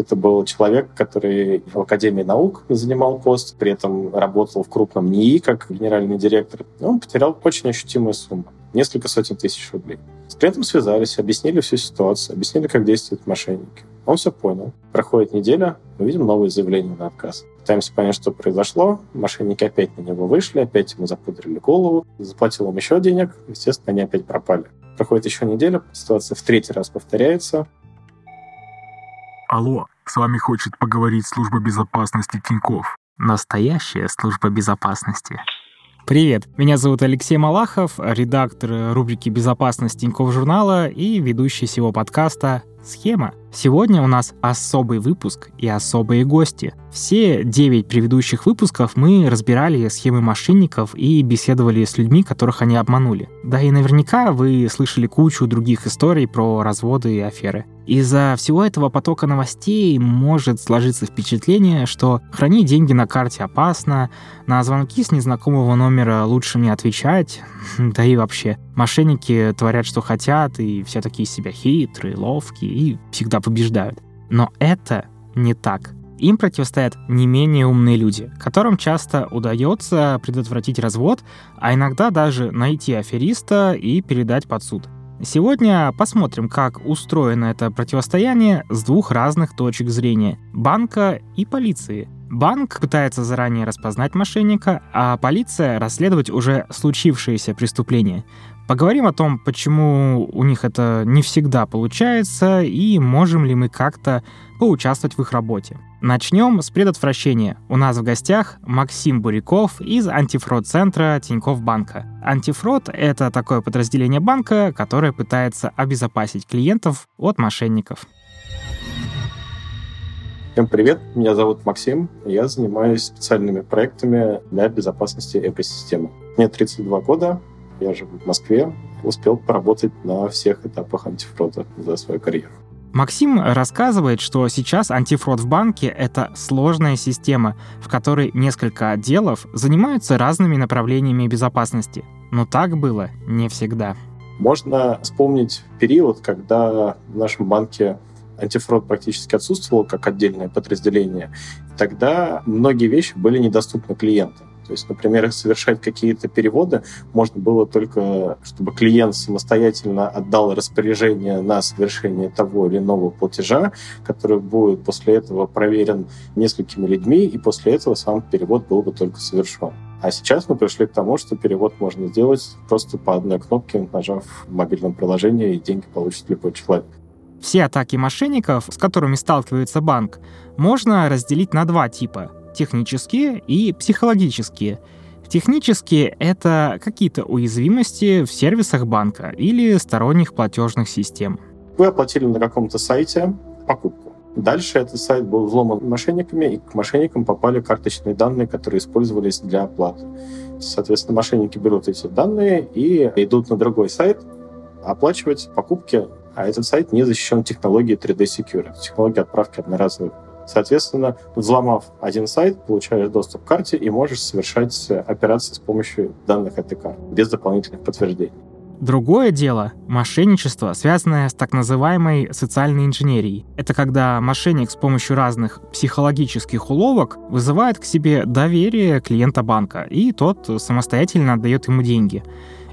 Это был человек, который в Академии наук занимал пост, при этом работал в крупном НИИ как генеральный директор. Он потерял очень ощутимую сумму несколько сотен тысяч рублей. При этом связались, объяснили всю ситуацию, объяснили, как действуют мошенники. Он все понял. Проходит неделя, мы видим новые заявления на отказ. Пытаемся понять, что произошло. Мошенники опять на него вышли, опять ему запудрили голову. Заплатил им еще денег. Естественно, они опять пропали. Проходит еще неделя, ситуация в третий раз повторяется. Алло, с вами хочет поговорить служба безопасности Тиньков. Настоящая служба безопасности. Привет, меня зовут Алексей Малахов, редактор рубрики «Безопасность Тинькофф журнала» и ведущий всего подкаста «Схема». Сегодня у нас особый выпуск и особые гости. Все девять предыдущих выпусков мы разбирали схемы мошенников и беседовали с людьми, которых они обманули. Да и наверняка вы слышали кучу других историй про разводы и аферы. Из-за всего этого потока новостей может сложиться впечатление, что хранить деньги на карте опасно, на звонки с незнакомого номера лучше не отвечать, да и вообще. Мошенники творят, что хотят, и все такие себя хитрые, ловкие и всегда побеждают. Но это не так. Им противостоят не менее умные люди, которым часто удается предотвратить развод, а иногда даже найти афериста и передать под суд. Сегодня посмотрим, как устроено это противостояние с двух разных точек зрения – банка и полиции. Банк пытается заранее распознать мошенника, а полиция расследовать уже случившееся преступление. Поговорим о том, почему у них это не всегда получается и можем ли мы как-то поучаствовать в их работе. Начнем с предотвращения. У нас в гостях Максим Буряков из антифрод-центра Тинькофф Банка. Антифрод — это такое подразделение банка, которое пытается обезопасить клиентов от мошенников. Всем привет, меня зовут Максим, я занимаюсь специальными проектами для безопасности экосистемы. Мне 32 года, я живу в Москве, успел поработать на всех этапах антифрода за свою карьеру. Максим рассказывает, что сейчас антифрод в банке — это сложная система, в которой несколько отделов занимаются разными направлениями безопасности. Но так было не всегда. Можно вспомнить период, когда в нашем банке антифрод практически отсутствовал как отдельное подразделение. Тогда многие вещи были недоступны клиентам. То есть, например, совершать какие-то переводы можно было только, чтобы клиент самостоятельно отдал распоряжение на совершение того или иного платежа, который будет после этого проверен несколькими людьми, и после этого сам перевод был бы только совершен. А сейчас мы пришли к тому, что перевод можно сделать просто по одной кнопке, нажав в мобильном приложении, и деньги получит любой человек. Все атаки мошенников, с которыми сталкивается банк, можно разделить на два типа технические и психологические. Технические — это какие-то уязвимости в сервисах банка или сторонних платежных систем. Вы оплатили на каком-то сайте покупку. Дальше этот сайт был взломан мошенниками, и к мошенникам попали карточные данные, которые использовались для оплаты. Соответственно, мошенники берут эти данные и идут на другой сайт оплачивать покупки, а этот сайт не защищен технологией 3D Secure, технологией отправки одноразовых Соответственно, взломав один сайт, получаешь доступ к карте и можешь совершать операции с помощью данных этой карты без дополнительных подтверждений. Другое дело — мошенничество, связанное с так называемой социальной инженерией. Это когда мошенник с помощью разных психологических уловок вызывает к себе доверие клиента банка, и тот самостоятельно отдает ему деньги.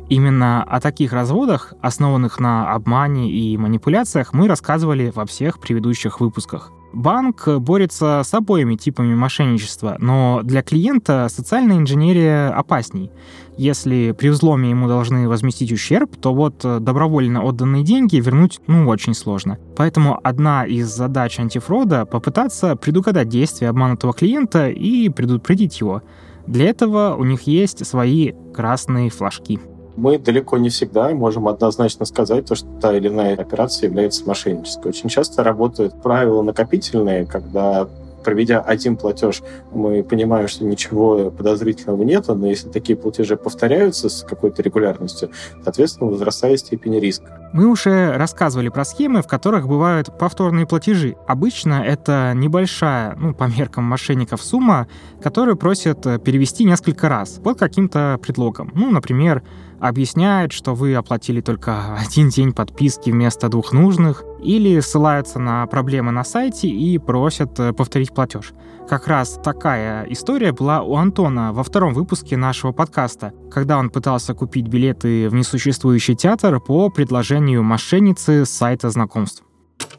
Именно о таких разводах, основанных на обмане и манипуляциях, мы рассказывали во всех предыдущих выпусках. Банк борется с обоими типами мошенничества, но для клиента социальная инженерия опасней. Если при взломе ему должны возместить ущерб, то вот добровольно отданные деньги вернуть ну очень сложно. Поэтому одна из задач антифрода — попытаться предугадать действия обманутого клиента и предупредить его. Для этого у них есть свои красные флажки мы далеко не всегда можем однозначно сказать, то, что та или иная операция является мошеннической. Очень часто работают правила накопительные, когда проведя один платеж, мы понимаем, что ничего подозрительного нет, но если такие платежи повторяются с какой-то регулярностью, соответственно, возрастает степень риска. Мы уже рассказывали про схемы, в которых бывают повторные платежи. Обычно это небольшая, ну, по меркам мошенников, сумма, которую просят перевести несколько раз под каким-то предлогом. Ну, например, объясняют, что вы оплатили только один день подписки вместо двух нужных, или ссылаются на проблемы на сайте и просят э, повторить платеж. Как раз такая история была у Антона во втором выпуске нашего подкаста, когда он пытался купить билеты в несуществующий театр по предложению мошенницы с сайта знакомств.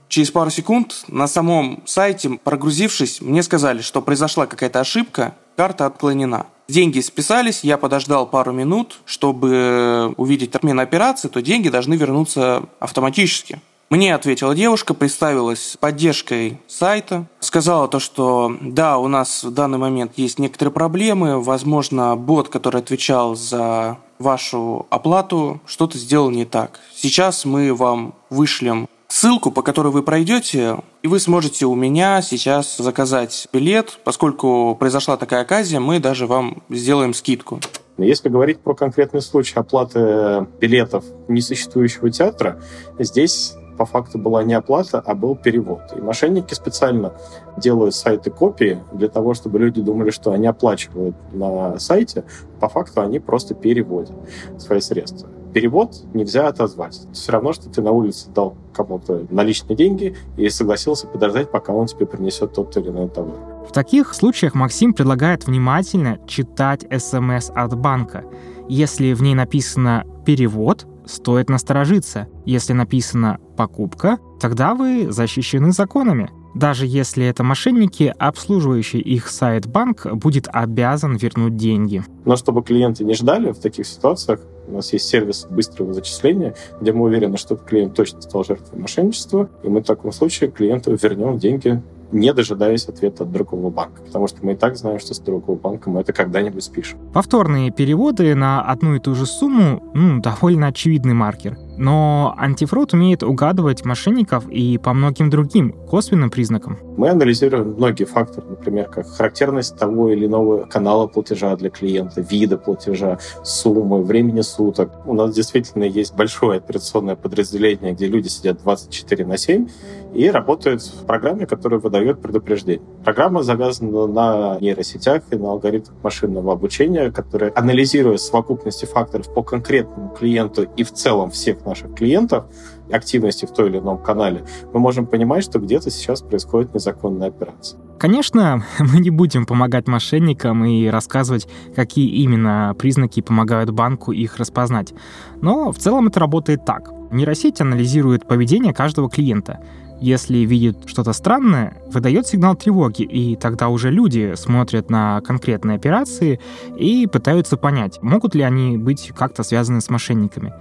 Через пару секунд на самом сайте, прогрузившись, мне сказали, что произошла какая-то ошибка, карта отклонена. Деньги списались, я подождал пару минут, чтобы увидеть отмену операции, то деньги должны вернуться автоматически. Мне ответила девушка, представилась поддержкой сайта, сказала то, что да, у нас в данный момент есть некоторые проблемы, возможно, бот, который отвечал за вашу оплату, что-то сделал не так. Сейчас мы вам вышлем ссылку, по которой вы пройдете, и вы сможете у меня сейчас заказать билет. Поскольку произошла такая оказия, мы даже вам сделаем скидку. Если говорить про конкретный случай оплаты билетов несуществующего театра, здесь по факту была не оплата, а был перевод. И мошенники специально делают сайты копии для того, чтобы люди думали, что они оплачивают на сайте. По факту они просто переводят свои средства. Перевод нельзя отозвать. Все равно, что ты на улице дал кому-то наличные деньги и согласился подождать, пока он тебе принесет тот или иной товар. В таких случаях Максим предлагает внимательно читать смс от банка. Если в ней написано «перевод», стоит насторожиться. Если написано «покупка», тогда вы защищены законами. Даже если это мошенники, обслуживающий их сайт банк будет обязан вернуть деньги. Но чтобы клиенты не ждали в таких ситуациях, у нас есть сервис быстрого зачисления, где мы уверены, что клиент точно стал жертвой мошенничества, и мы в таком случае клиенту вернем деньги не дожидаясь ответа от другого банка. Потому что мы и так знаем, что с другого банка мы это когда-нибудь спишем. Повторные переводы на одну и ту же сумму ну, довольно очевидный маркер. Но антифрод умеет угадывать мошенников и по многим другим косвенным признакам. Мы анализируем многие факторы, например, как характерность того или иного канала платежа для клиента, вида платежа, суммы, времени суток. У нас действительно есть большое операционное подразделение, где люди сидят 24 на 7 и работают в программе, которая выдает предупреждение. Программа завязана на нейросетях и на алгоритмах машинного обучения, которые, анализируя совокупности факторов по конкретному клиенту и в целом всех наших клиентов, активности в той или ином канале, мы можем понимать, что где-то сейчас происходит незаконная операция. Конечно, мы не будем помогать мошенникам и рассказывать, какие именно признаки помогают банку их распознать. Но в целом это работает так. Нейросеть анализирует поведение каждого клиента. Если видит что-то странное, выдает сигнал тревоги, и тогда уже люди смотрят на конкретные операции и пытаются понять, могут ли они быть как-то связаны с мошенниками.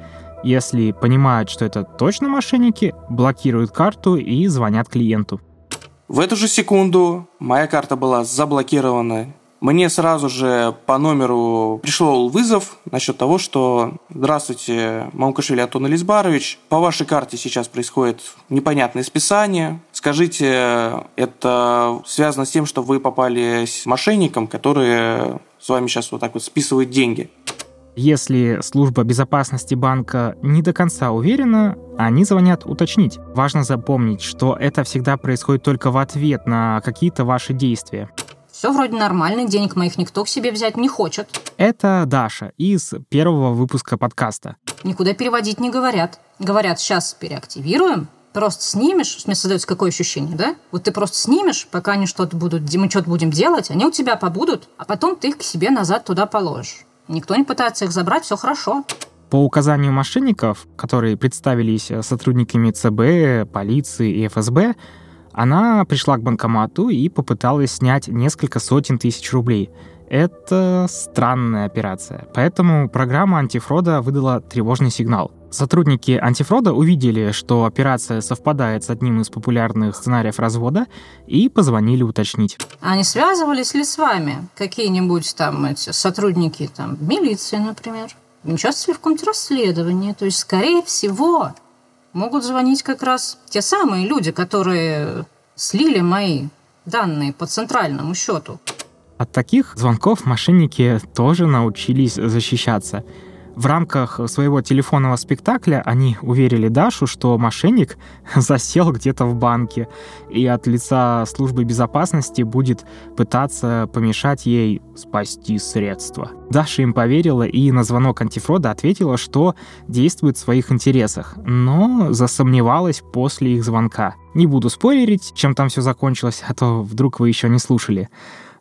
Если понимают, что это точно мошенники, блокируют карту и звонят клиенту. В эту же секунду моя карта была заблокирована. Мне сразу же по номеру пришел вызов насчет того, что «Здравствуйте, Мамкашвили Антон Элизбарович, по вашей карте сейчас происходит непонятное списание. Скажите, это связано с тем, что вы попали с мошенником, который с вами сейчас вот так вот списывает деньги?» Если служба безопасности банка не до конца уверена, они звонят уточнить. Важно запомнить, что это всегда происходит только в ответ на какие-то ваши действия. Все вроде нормально, денег моих никто к себе взять не хочет. Это Даша из первого выпуска подкаста. Никуда переводить не говорят. Говорят, сейчас переактивируем, просто снимешь, мне создается какое ощущение, да? Вот ты просто снимешь, пока они что-то будут, мы что-то будем делать, они у тебя побудут, а потом ты их к себе назад туда положишь. Никто не пытается их забрать, все хорошо. По указанию мошенников, которые представились э, сотрудниками ЦБ, полиции и ФСБ, она пришла к банкомату и попыталась снять несколько сотен тысяч рублей. Это странная операция, поэтому программа антифрода выдала тревожный сигнал. Сотрудники антифрода увидели, что операция совпадает с одним из популярных сценариев развода и позвонили уточнить. Они связывались ли с вами какие-нибудь там эти сотрудники там милиции, например? Участвовали в каком-то расследовании? То есть, скорее всего, могут звонить как раз те самые люди, которые слили мои данные по центральному счету. От таких звонков мошенники тоже научились защищаться – В рамках своего телефонного спектакля они уверили Дашу, что мошенник засел где-то в банке и от лица службы безопасности будет пытаться помешать ей спасти средства. Даша им поверила и на звонок антифрода ответила, что действует в своих интересах, но засомневалась после их звонка. Не буду спойлерить, чем там все закончилось, а то вдруг вы еще не слушали.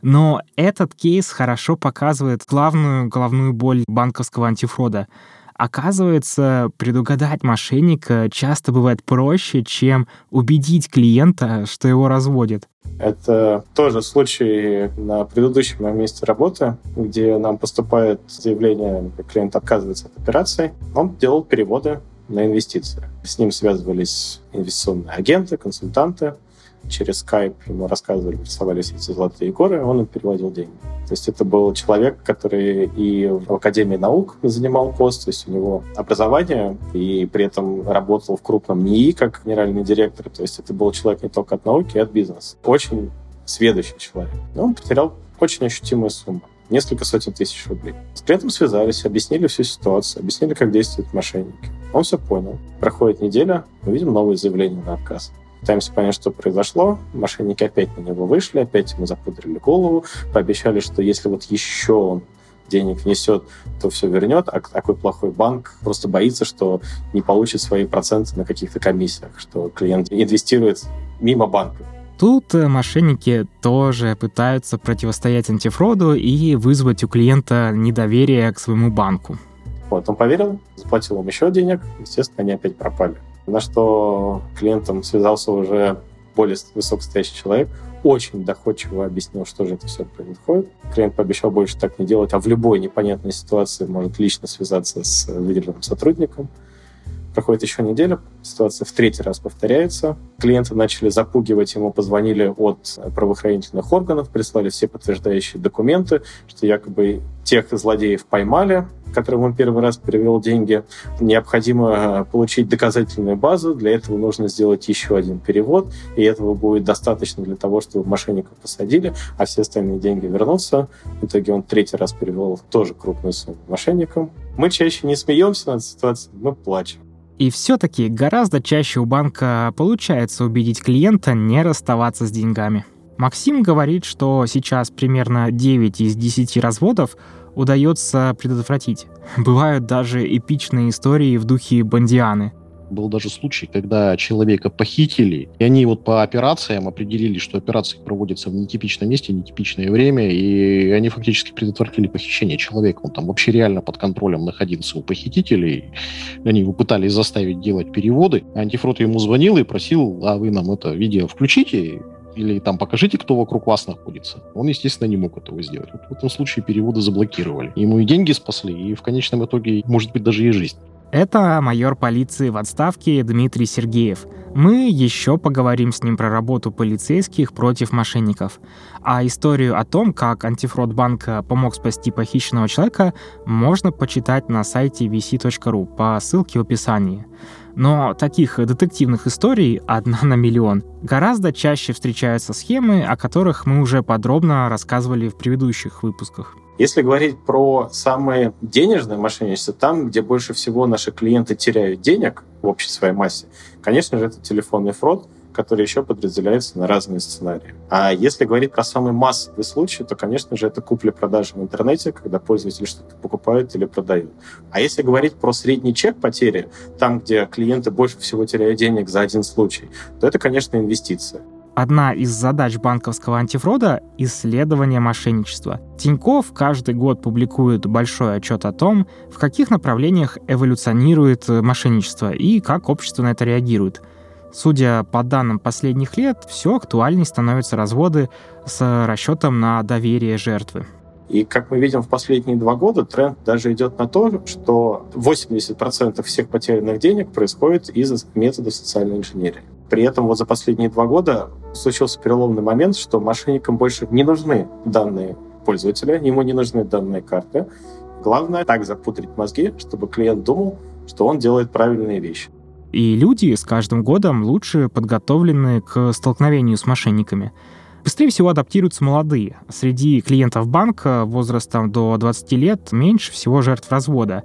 Но этот кейс хорошо показывает главную головную боль банковского антифрода. Оказывается, предугадать мошенника часто бывает проще, чем убедить клиента, что его разводят. Это тоже случай на предыдущем моем месте работы, где нам поступает заявление, клиент отказывается от операции. Он делал переводы на инвестиции. С ним связывались инвестиционные агенты, консультанты, через Skype ему рассказывали, рисовали эти золотые горы, он им переводил деньги. То есть это был человек, который и в Академии наук занимал пост, то есть у него образование, и при этом работал в крупном НИИ как генеральный директор. То есть это был человек не только от науки, а от бизнеса. Очень сведущий человек. Но он потерял очень ощутимую сумму несколько сотен тысяч рублей. С клиентом связались, объяснили всю ситуацию, объяснили, как действуют мошенники. Он все понял. Проходит неделя, мы видим новые заявления на отказ. Пытаемся понять, что произошло. Мошенники опять на него вышли, опять ему запудрили голову, пообещали, что если вот еще он денег внесет, то все вернет, а такой плохой банк просто боится, что не получит свои проценты на каких-то комиссиях, что клиент инвестирует мимо банка. Тут э, мошенники тоже пытаются противостоять антифроду и вызвать у клиента недоверие к своему банку. Вот, он поверил, заплатил им еще денег, естественно, они опять пропали. На что клиентом связался уже более высокостоящий человек, очень доходчиво объяснил, что же это все происходит. Клиент пообещал больше так не делать, а в любой непонятной ситуации может лично связаться с выделенным сотрудником. Проходит еще неделя, ситуация в третий раз повторяется. Клиенты начали запугивать, ему позвонили от правоохранительных органов, прислали все подтверждающие документы, что якобы тех злодеев поймали, которым он первый раз перевел деньги. Необходимо э, получить доказательную базу, для этого нужно сделать еще один перевод, и этого будет достаточно для того, чтобы мошенников посадили, а все остальные деньги вернутся. В итоге он третий раз перевел тоже крупную сумму мошенникам. Мы чаще не смеемся над ситуацией, мы плачем. И все-таки гораздо чаще у банка получается убедить клиента не расставаться с деньгами. Максим говорит, что сейчас примерно 9 из 10 разводов удается предотвратить. Бывают даже эпичные истории в духе Бандианы — был даже случай, когда человека похитили, и они вот по операциям определили, что операции проводятся в нетипичном месте, нетипичное время, и они фактически предотвратили похищение человека. Он там вообще реально под контролем находился у похитителей. Они его пытались заставить делать переводы. Антифрод ему звонил и просил, а вы нам это видео включите, или там покажите, кто вокруг вас находится. Он, естественно, не мог этого сделать. Вот в этом случае переводы заблокировали. Ему и деньги спасли, и в конечном итоге, может быть, даже и жизнь. Это майор полиции в отставке Дмитрий Сергеев. Мы еще поговорим с ним про работу полицейских против мошенников. А историю о том, как антифрод банка помог спасти похищенного человека, можно почитать на сайте vc.ru по ссылке в описании. Но таких детективных историй одна на миллион. Гораздо чаще встречаются схемы, о которых мы уже подробно рассказывали в предыдущих выпусках. Если говорить про самые денежные мошенничества, там, где больше всего наши клиенты теряют денег в общей своей массе, конечно же, это телефонный фрод, который еще подразделяется на разные сценарии. А если говорить про самый массовый случай, то, конечно же, это купли-продажи в интернете, когда пользователь что-то покупает или продает. А если говорить про средний чек потери, там, где клиенты больше всего теряют денег за один случай, то это, конечно, инвестиция. Одна из задач банковского антифрода — исследование мошенничества. Тиньков каждый год публикует большой отчет о том, в каких направлениях эволюционирует мошенничество и как общество на это реагирует. Судя по данным последних лет, все актуальнее становятся разводы с расчетом на доверие жертвы. И как мы видим в последние два года, тренд даже идет на то, что 80% всех потерянных денег происходит из методов социальной инженерии. При этом вот за последние два года случился переломный момент, что мошенникам больше не нужны данные пользователя, ему не нужны данные карты. Главное так запудрить мозги, чтобы клиент думал, что он делает правильные вещи. И люди с каждым годом лучше подготовлены к столкновению с мошенниками. Быстрее всего адаптируются молодые. Среди клиентов банка возрастом до 20 лет меньше всего жертв развода.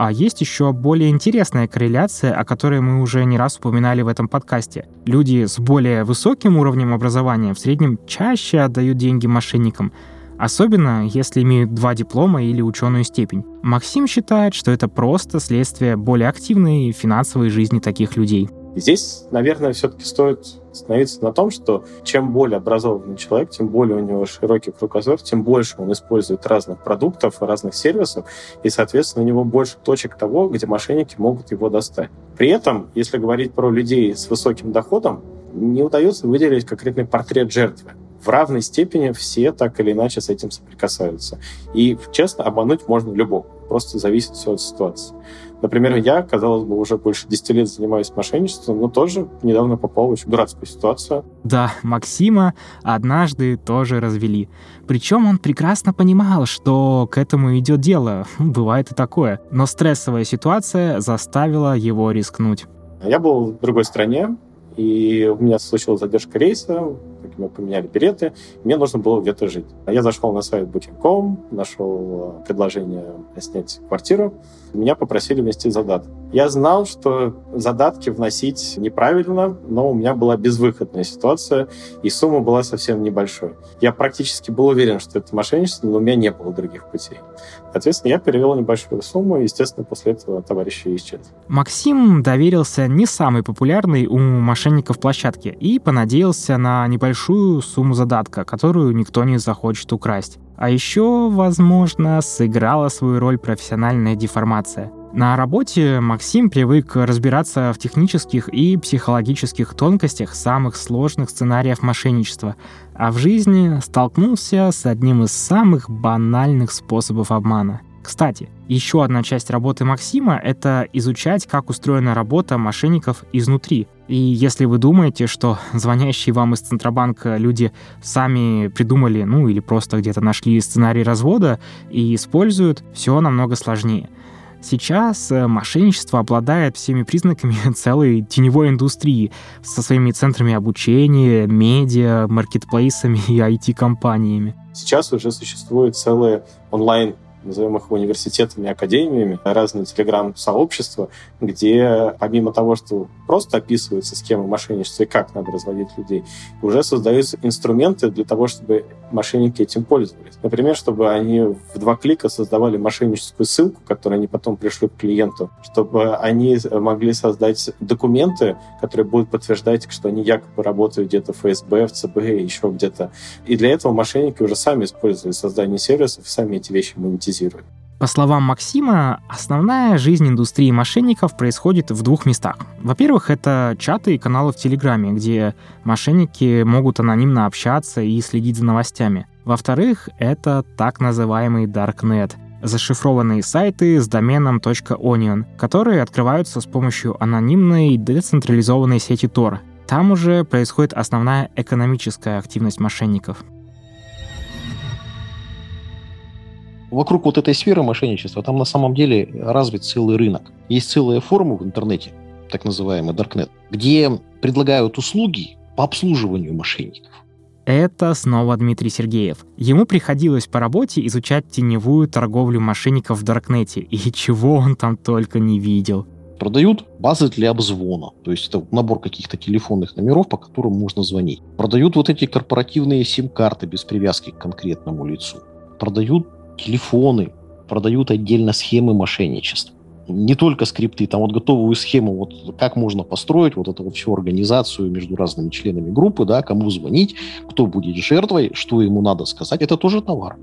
А есть еще более интересная корреляция, о которой мы уже не раз упоминали в этом подкасте. Люди с более высоким уровнем образования в среднем чаще отдают деньги мошенникам, особенно если имеют два диплома или ученую степень. Максим считает, что это просто следствие более активной финансовой жизни таких людей. Здесь, наверное, все-таки стоит остановиться на том, что чем более образованный человек, тем более у него широкий кругозор, тем больше он использует разных продуктов, разных сервисов, и, соответственно, у него больше точек того, где мошенники могут его достать. При этом, если говорить про людей с высоким доходом, не удается выделить конкретный портрет жертвы. В равной степени все так или иначе с этим соприкасаются. И, честно, обмануть можно любого. Просто зависит все от ситуации. Например, я, казалось бы, уже больше 10 лет занимаюсь мошенничеством, но тоже недавно попал в очень дурацкую ситуацию. Да, Максима однажды тоже развели. Причем он прекрасно понимал, что к этому идет дело. Бывает и такое. Но стрессовая ситуация заставила его рискнуть. Я был в другой стране, и у меня случилась задержка рейса, мы поменяли билеты, мне нужно было где-то жить. Я зашел на сайт Booking.com, нашел э, предложение снять квартиру, меня попросили внести задаток. Я знал, что задатки вносить неправильно, но у меня была безвыходная ситуация, и сумма была совсем небольшой. Я практически был уверен, что это мошенничество, но у меня не было других путей. Соответственно, я перевел небольшую сумму, и, естественно, после этого товарищи исчез. Максим доверился не самой популярной у мошенников площадке и понадеялся на небольшую сумму задатка, которую никто не захочет украсть. А еще, возможно, сыграла свою роль профессиональная деформация. На работе Максим привык разбираться в технических и психологических тонкостях самых сложных сценариев мошенничества, а в жизни столкнулся с одним из самых банальных способов обмана. Кстати, еще одна часть работы Максима — это изучать, как устроена работа мошенников изнутри. И если вы думаете, что звонящие вам из Центробанка люди сами придумали, ну или просто где-то нашли сценарий развода и используют, все намного сложнее. Сейчас э, мошенничество обладает всеми признаками целой теневой индустрии со своими центрами обучения, медиа, маркетплейсами и IT-компаниями. Сейчас уже существует целые онлайн назовем их университетами, академиями, разные телеграм-сообщества, где помимо того, что просто описываются схемы мошенничества и как надо разводить людей, уже создаются инструменты для того, чтобы мошенники этим пользовались. Например, чтобы они в два клика создавали мошенническую ссылку, которую они потом пришлют клиенту, чтобы они могли создать документы, которые будут подтверждать, что они якобы работают где-то в ФСБ, в ЦБ еще где-то. И для этого мошенники уже сами используют создание сервисов, сами эти вещи монетизируют монетизирует. По словам Максима, основная жизнь индустрии мошенников происходит в двух местах. Во-первых, это чаты и каналы в Телеграме, где мошенники могут анонимно общаться и следить за новостями. Во-вторых, это так называемый Darknet — зашифрованные сайты с доменом .onion, которые открываются с помощью анонимной децентрализованной сети Tor. Там уже происходит основная экономическая активность мошенников. Вокруг вот этой сферы мошенничества, там на самом деле развит целый рынок. Есть целые форумы в интернете, так называемый Darknet, где предлагают услуги по обслуживанию мошенников. Это снова Дмитрий Сергеев. Ему приходилось по работе изучать теневую торговлю мошенников в Даркнете, и чего он там только не видел. Продают базы для обзвона, то есть это набор каких-то телефонных номеров, по которым можно звонить. Продают вот эти корпоративные сим-карты без привязки к конкретному лицу. Продают телефоны, продают отдельно схемы мошенничества. Не только скрипты, там вот готовую схему, вот как можно построить вот эту вот всю организацию между разными членами группы, да, кому звонить, кто будет жертвой, что ему надо сказать, это тоже товар.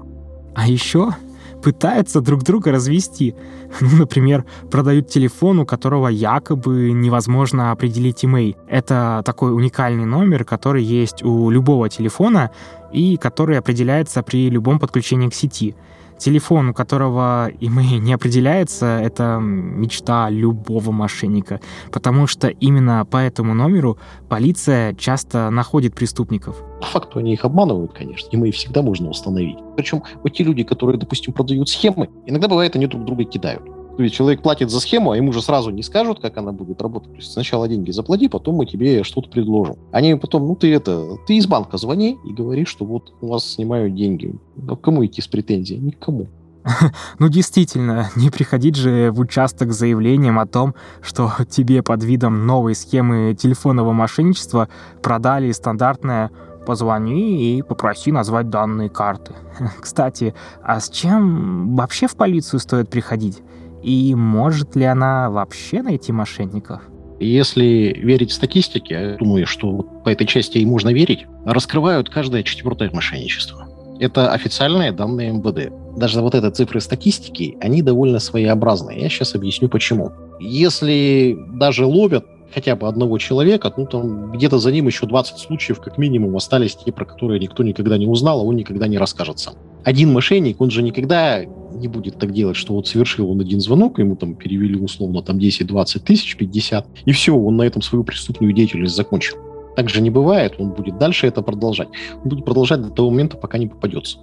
А еще пытаются друг друга развести. Ну, например, продают телефон, у которого якобы невозможно определить имей. Это такой уникальный номер, который есть у любого телефона и который определяется при любом подключении к сети. Телефон, у которого имей не определяется, это мечта любого мошенника, потому что именно по этому номеру полиция часто находит преступников. По факту они их обманывают, конечно, и мы всегда можно установить. Причем вот те люди, которые, допустим, продают схемы, иногда бывает, они друг друга кидают. Есть человек платит за схему, а ему же сразу не скажут, как она будет работать. То есть сначала деньги заплати, потом мы тебе что-то предложим. Они потом, ну ты это, ты из банка звони и говори, что вот у вас снимают деньги. Но кому идти с претензией? Никому. Ну действительно, не приходить же в участок с заявлением о том, что тебе под видом новой схемы телефонного мошенничества продали стандартное «позвони и попроси назвать данные карты». Кстати, а с чем вообще в полицию стоит приходить? И может ли она вообще найти мошенников? Если верить статистике, я думаю, что по этой части и можно верить, раскрывают каждое четвертое мошенничество. Это официальные данные МВД. Даже вот эти цифры статистики, они довольно своеобразные. Я сейчас объясню почему. Если даже ловят хотя бы одного человека, ну там где-то за ним еще 20 случаев как минимум остались те, про которые никто никогда не узнал, а он никогда не расскажет сам. Один мошенник, он же никогда не будет так делать, что вот совершил он один звонок, ему там перевели условно там 10-20 тысяч, 50, и все, он на этом свою преступную деятельность закончил. Так же не бывает, он будет дальше это продолжать. Он будет продолжать до того момента, пока не попадется.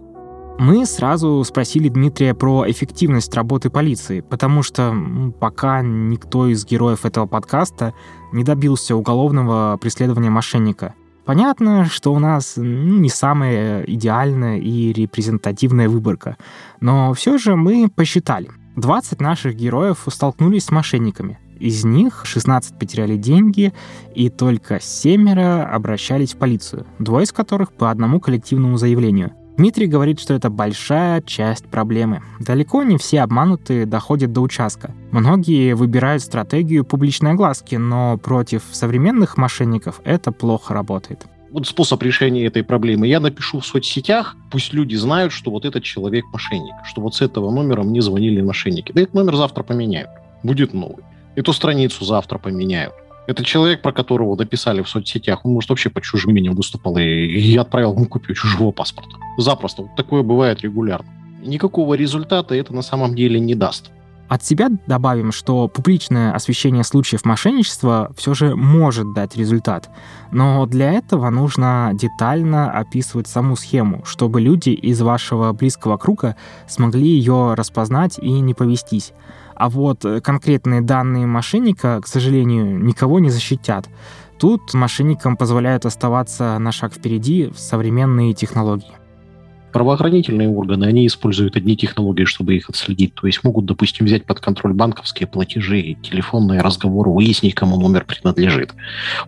Мы сразу спросили Дмитрия про эффективность работы полиции, потому что пока никто из героев этого подкаста не добился уголовного преследования мошенника. Понятно, что у нас не самая идеальная и репрезентативная выборка, но все же мы посчитали. 20 наших героев столкнулись с мошенниками. Из них 16 потеряли деньги, и только семеро обращались в полицию, двое из которых по одному коллективному заявлению. Дмитрий говорит, что это большая часть проблемы. Далеко не все обманутые доходят до участка. Многие выбирают стратегию публичной огласки, но против современных мошенников это плохо работает вот способ решения этой проблемы. Я напишу в соцсетях, пусть люди знают, что вот этот человек мошенник, что вот с этого номера мне звонили мошенники. Да этот номер завтра поменяют, будет новый. Эту страницу завтра поменяют. Это человек, про которого написали в соцсетях, он, может, вообще под чужим именем выступал, и, и отправил ему копию чужого паспорта. Запросто. Вот такое бывает регулярно. Никакого результата это на самом деле не даст. От себя добавим, что публичное освещение случаев мошенничества все же может дать результат. Но для этого нужно детально описывать саму схему, чтобы люди из вашего близкого круга смогли ее распознать и не повестись. А вот э, конкретные данные мошенника, к сожалению, никого не защитят. Тут мошенникам позволяют оставаться на шаг впереди в современные технологии. Правоохранительные органы, они используют одни технологии, чтобы их отследить. То есть могут, допустим, взять под контроль банковские платежи, телефонные разговоры, выяснить, кому номер принадлежит.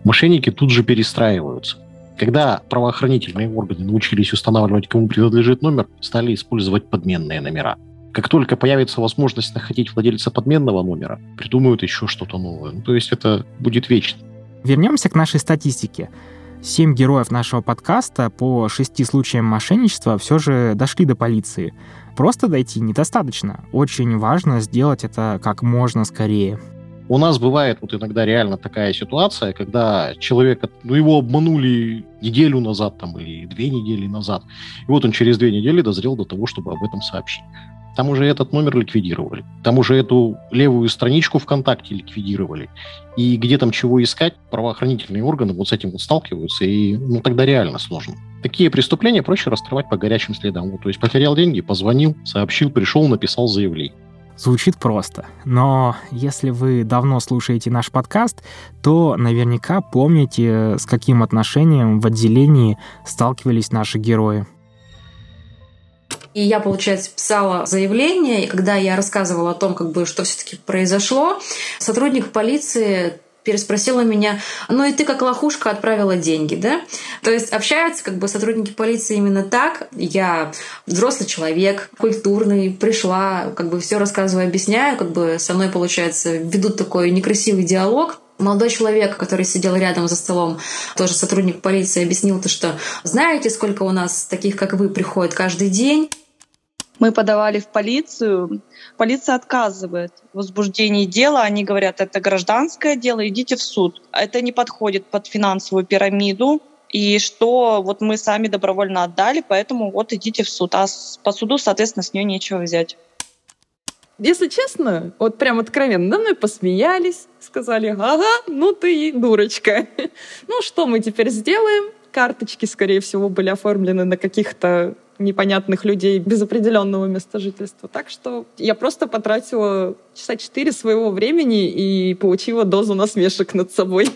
Мошенники тут же перестраиваются. Когда правоохранительные органы научились устанавливать, кому принадлежит номер, стали использовать подменные номера. Как только появится возможность находить владельца подменного номера, придумают еще что-то новое. Ну, то есть это будет вечно. Вернемся к нашей статистике. Семь героев нашего подкаста по шести случаям мошенничества все же дошли до полиции. Просто дойти недостаточно. Очень важно сделать это как можно скорее. У нас бывает вот иногда реально такая ситуация, когда человека, ну, его обманули неделю назад там или две недели назад, и вот он через две недели дозрел до того, чтобы об этом сообщить. Там уже этот номер ликвидировали. Там уже эту левую страничку ВКонтакте ликвидировали. И где там чего искать, правоохранительные органы вот с этим вот сталкиваются, и ну, тогда реально сложно. Такие преступления проще раскрывать по горячим следам. Вот, то есть потерял деньги, позвонил, сообщил, пришел, написал заявление. Звучит просто. Но если вы давно слушаете наш подкаст, то наверняка помните, с каким отношением в отделении сталкивались наши герои. И я, получается, писала заявление, и когда я рассказывала о том, как бы, что все таки произошло, сотрудник полиции переспросила меня, ну и ты как лохушка отправила деньги, да? То есть общаются как бы сотрудники полиции именно так. Я взрослый человек, культурный, пришла, как бы все рассказываю, объясняю, как бы со мной, получается, ведут такой некрасивый диалог, Молодой человек, который сидел рядом за столом, тоже сотрудник полиции, объяснил то, что знаете, сколько у нас таких, как вы, приходит каждый день. Мы подавали в полицию, полиция отказывает в возбуждении дела. Они говорят, это гражданское дело, идите в суд. Это не подходит под финансовую пирамиду. И что вот мы сами добровольно отдали, поэтому вот идите в суд. А по суду, соответственно, с нее нечего взять. Если честно, вот прям откровенно, на мной посмеялись, сказали, ага, ну ты дурочка. ну что мы теперь сделаем? Карточки, скорее всего, были оформлены на каких-то непонятных людей без определенного места жительства. Так что я просто потратила часа четыре своего времени и получила дозу насмешек над собой.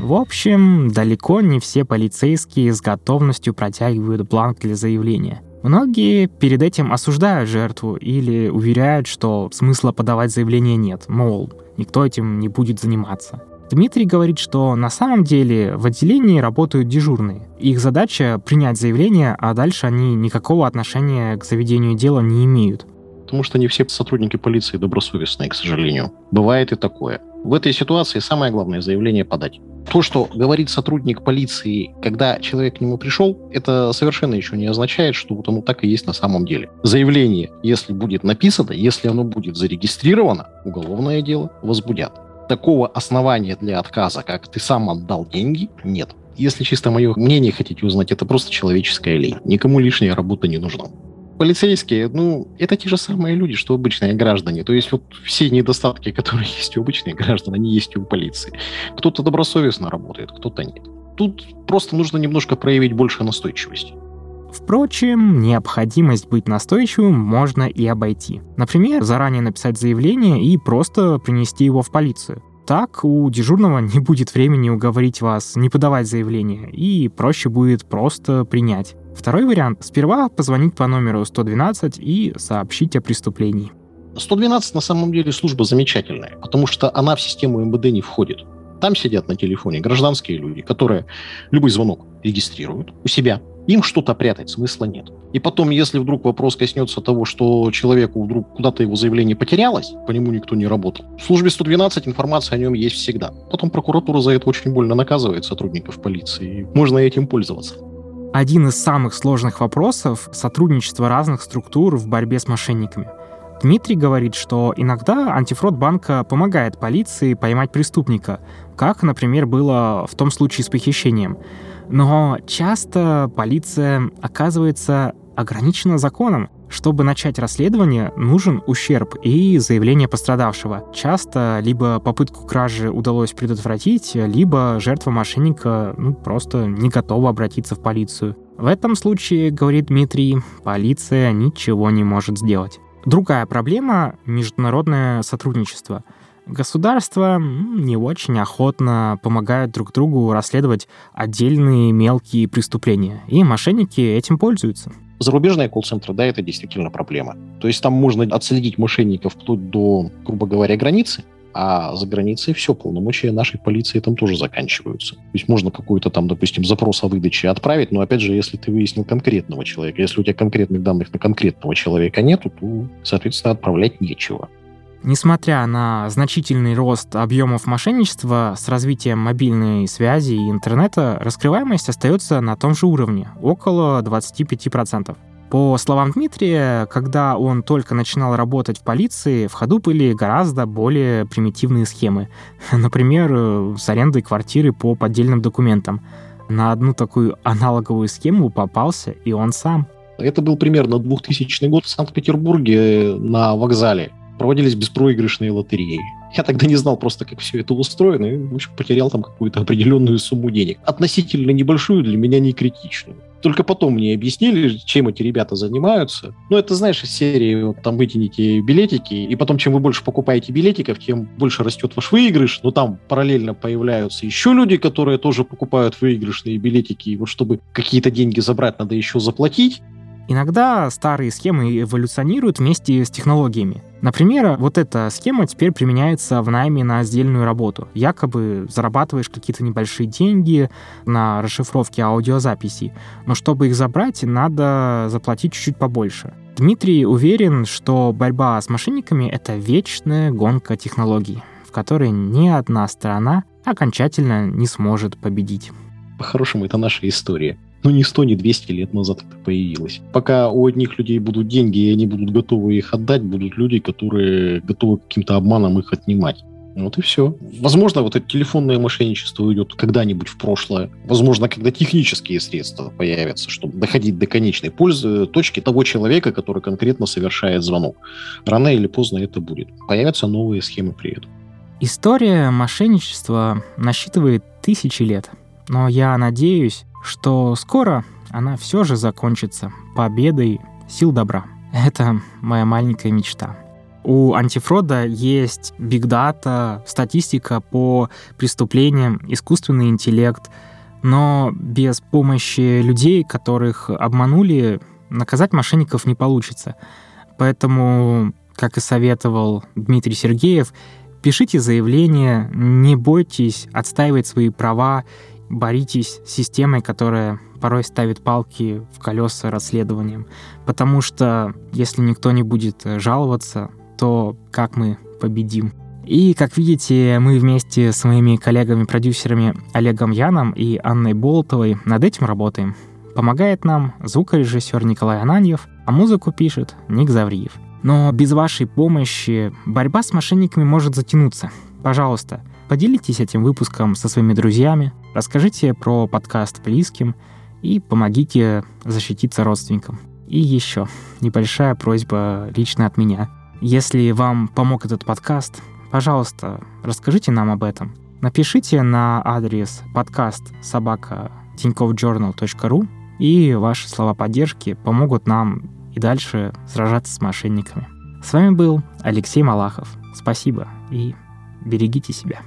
В общем, далеко не все полицейские с готовностью протягивают бланк для заявления. Многие перед этим осуждают жертву или уверяют, что смысла подавать заявление нет, мол, никто этим не будет заниматься. Дмитрий говорит, что на самом деле в отделении работают дежурные. Их задача принять заявление, а дальше они никакого отношения к заведению дела не имеют. Потому что не все сотрудники полиции добросовестные, к сожалению. Бывает и такое. В этой ситуации самое главное заявление подать. То, что говорит сотрудник полиции, когда человек к нему пришел, это совершенно еще не означает, что вот оно так и есть на самом деле. Заявление, если будет написано, если оно будет зарегистрировано, уголовное дело возбудят. Такого основания для отказа, как ты сам отдал деньги, нет. Если чисто мое мнение хотите узнать, это просто человеческая лень. Никому лишняя работа не нужна. Полицейские, ну, это те же самые люди, что обычные граждане. То есть вот все недостатки, которые есть у обычных граждан, они есть и у полиции. Кто-то добросовестно работает, кто-то нет. Тут просто нужно немножко проявить больше настойчивости. Впрочем, необходимость быть настойчивым можно и обойти. Например, заранее написать заявление и просто принести его в полицию. Так у дежурного не будет времени уговорить вас не подавать заявление, и проще будет просто принять. Второй вариант — сперва позвонить по номеру 112 и сообщить о преступлении. 112 на самом деле служба замечательная, потому что она в систему МВД не входит. Там сидят на телефоне гражданские люди, которые любой звонок регистрируют у себя. Им что-то прятать смысла нет. И потом, если вдруг вопрос коснется того, что человеку вдруг куда-то его заявление потерялось, по нему никто не работал, в службе 112 информация о нем есть всегда. Потом прокуратура за это очень больно наказывает сотрудников полиции. Можно этим пользоваться. Один из самых сложных вопросов — сотрудничество разных структур в борьбе с мошенниками — Дмитрий говорит, что иногда антифрод банка помогает полиции поймать преступника, как, например, было в том случае с похищением. Но часто полиция оказывается ограничена законом. Чтобы начать расследование, нужен ущерб и заявление пострадавшего. Часто либо попытку кражи удалось предотвратить, либо жертва мошенника ну, просто не готова обратиться в полицию. В этом случае, говорит Дмитрий, полиция ничего не может сделать. Другая проблема — международное сотрудничество. Государства не очень охотно помогают друг другу расследовать отдельные мелкие преступления, и мошенники этим пользуются. Зарубежные колл-центры, да, это действительно проблема. То есть там можно отследить мошенников вплоть до, грубо говоря, границы, а за границей все, полномочия нашей полиции там тоже заканчиваются. То есть можно какой-то там, допустим, запрос о выдаче отправить, но опять же, если ты выяснил конкретного человека, если у тебя конкретных данных на конкретного человека нету, то, соответственно, отправлять нечего. Несмотря на значительный рост объемов мошенничества с развитием мобильной связи и интернета, раскрываемость остается на том же уровне, около 25%. По словам Дмитрия, когда он только начинал работать в полиции, в ходу были гораздо более примитивные схемы. Например, с арендой квартиры по поддельным документам. На одну такую аналоговую схему попался и он сам. Это был примерно 2000 год в Санкт-Петербурге на вокзале. Проводились беспроигрышные лотереи. Я тогда не знал просто, как все это устроено, и, в общем, потерял там какую-то определенную сумму денег. Относительно небольшую, для меня не критичную. Только потом мне объяснили, чем эти ребята занимаются. Ну, это, знаешь, из серии, вот, там вытяните билетики, и потом, чем вы больше покупаете билетиков, тем больше растет ваш выигрыш. Но там параллельно появляются еще люди, которые тоже покупают выигрышные билетики. И вот чтобы какие-то деньги забрать, надо еще заплатить. Иногда старые схемы эволюционируют вместе с технологиями. Например, вот эта схема теперь применяется в найме на сдельную работу. Якобы зарабатываешь какие-то небольшие деньги на расшифровке аудиозаписей, но чтобы их забрать, надо заплатить чуть-чуть побольше. Дмитрий уверен, что борьба с мошенниками — это вечная гонка технологий, в которой ни одна сторона окончательно не сможет победить. По-хорошему, это наша история ну, не 100, не 200 лет назад это появилось. Пока у одних людей будут деньги, и они будут готовы их отдать, будут люди, которые готовы каким-то обманом их отнимать. Вот и все. Возможно, вот это телефонное мошенничество уйдет когда-нибудь в прошлое. Возможно, когда технические средства появятся, чтобы доходить до конечной пользы точки того человека, который конкретно совершает звонок. Рано или поздно это будет. Появятся новые схемы при этом. История мошенничества насчитывает тысячи лет. Но я надеюсь, что скоро она все же закончится победой сил добра. Это моя маленькая мечта. У антифрода есть бигдата, статистика по преступлениям, искусственный интеллект, но без помощи людей, которых обманули, наказать мошенников не получится. Поэтому, как и советовал Дмитрий Сергеев, пишите заявление, не бойтесь отстаивать свои права, боритесь с системой, которая порой ставит палки в колеса расследованиям. Потому что если никто не будет жаловаться, то как мы победим? И, как видите, мы вместе с моими коллегами-продюсерами Олегом Яном и Анной Болтовой над этим работаем. Помогает нам звукорежиссер Николай Ананьев, а музыку пишет Ник Завриев. Но без вашей помощи борьба с мошенниками может затянуться. Пожалуйста, поделитесь этим выпуском со своими друзьями, расскажите про подкаст близким и помогите защититься родственникам. И еще небольшая просьба лично от меня. Если вам помог этот подкаст, Пожалуйста, расскажите нам об этом. Напишите на адрес подкаст собака tinkovjournal.ru и ваши слова поддержки помогут нам и дальше сражаться с мошенниками. С вами был Алексей Малахов. Спасибо и берегите себя.